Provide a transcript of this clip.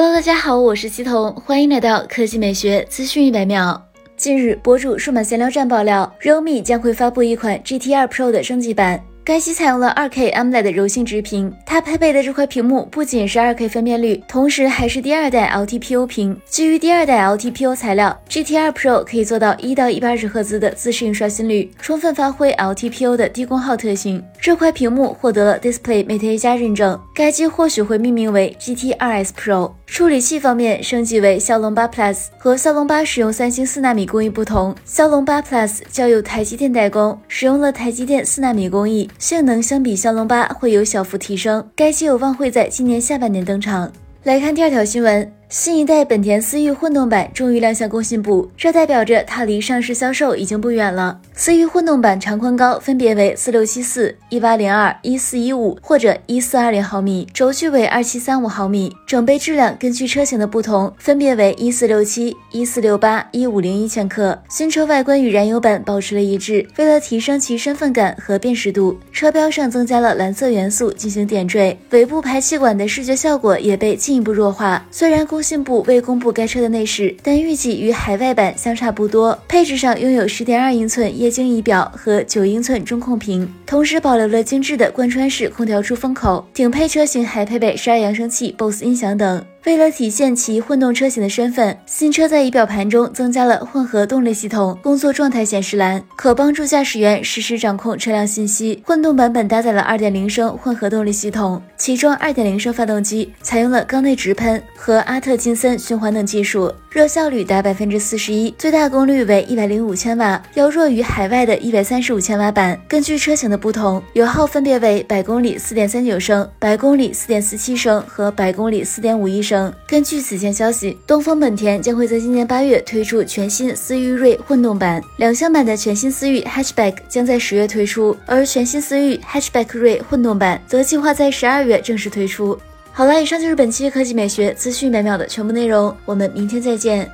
Hello，大家好，我是西彤，欢迎来到科技美学资讯一百秒。近日，博主数码闲聊站爆料，realme 将会发布一款 GT 2 Pro 的升级版。该机采用了 2K AMOLED 的柔性直屏，它配备的这块屏幕不仅是 2K 分辨率，同时还是第二代 LTPO 屏。基于第二代 LTPO 材料，GT2 Pro 可以做到一到一百二十赫兹的自适应刷新率，充分发挥 LTPO 的低功耗特性。这块屏幕获得了 DisplayMate A 加认证，该机或许会命名为 GT2S Pro。处理器方面升级为骁龙八 Plus，和骁龙八使用三星四纳米工艺不同，骁龙八 Plus 交由台积电代工，使用了台积电四纳米工艺，性能相比骁龙八会有小幅提升。该机有望会在今年下半年登场。来看第二条新闻。新一代本田思域混动版终于亮相工信部，这代表着它离上市销售已经不远了。思域混动版长宽高分别为四六七四、一八零二、一四一五或者一四二零毫米，轴距为二七三五毫米，整备质量根据车型的不同，分别为一四六七、一四六八、一五零一千克。新车外观与燃油版保持了一致，为了提升其身份感和辨识度，车标上增加了蓝色元素进行点缀，尾部排气管的视觉效果也被进一步弱化。虽然工工信部未公布该车的内饰，但预计与海外版相差不多。配置上拥有十点二英寸液晶仪表和九英寸中控屏，同时保留了精致的贯穿式空调出风口。顶配车型还配备十二扬声器、BOSE 音响等。为了体现其混动车型的身份，新车在仪表盘中增加了混合动力系统工作状态显示栏，可帮助驾驶员实时掌控车辆信息。混动版本搭载了2.0升混合动力系统，其中2.0升发动机采用了缸内直喷和阿特金森循环等技术，热效率达百分之四十一，最大功率为一百零五千瓦，要弱于海外的一百三十五千瓦版。根据车型的不同，油耗分别为百公里四点三九升、百公里四点四七升和百公里四点根据此前消息，东风本田将会在今年八月推出全新思域锐混动版，两厢版的全新思域 Hatchback 将在十月推出，而全新思域 Hatchback 锐混动版则计划在十二月正式推出。好了，以上就是本期科技美学资讯每秒的全部内容，我们明天再见。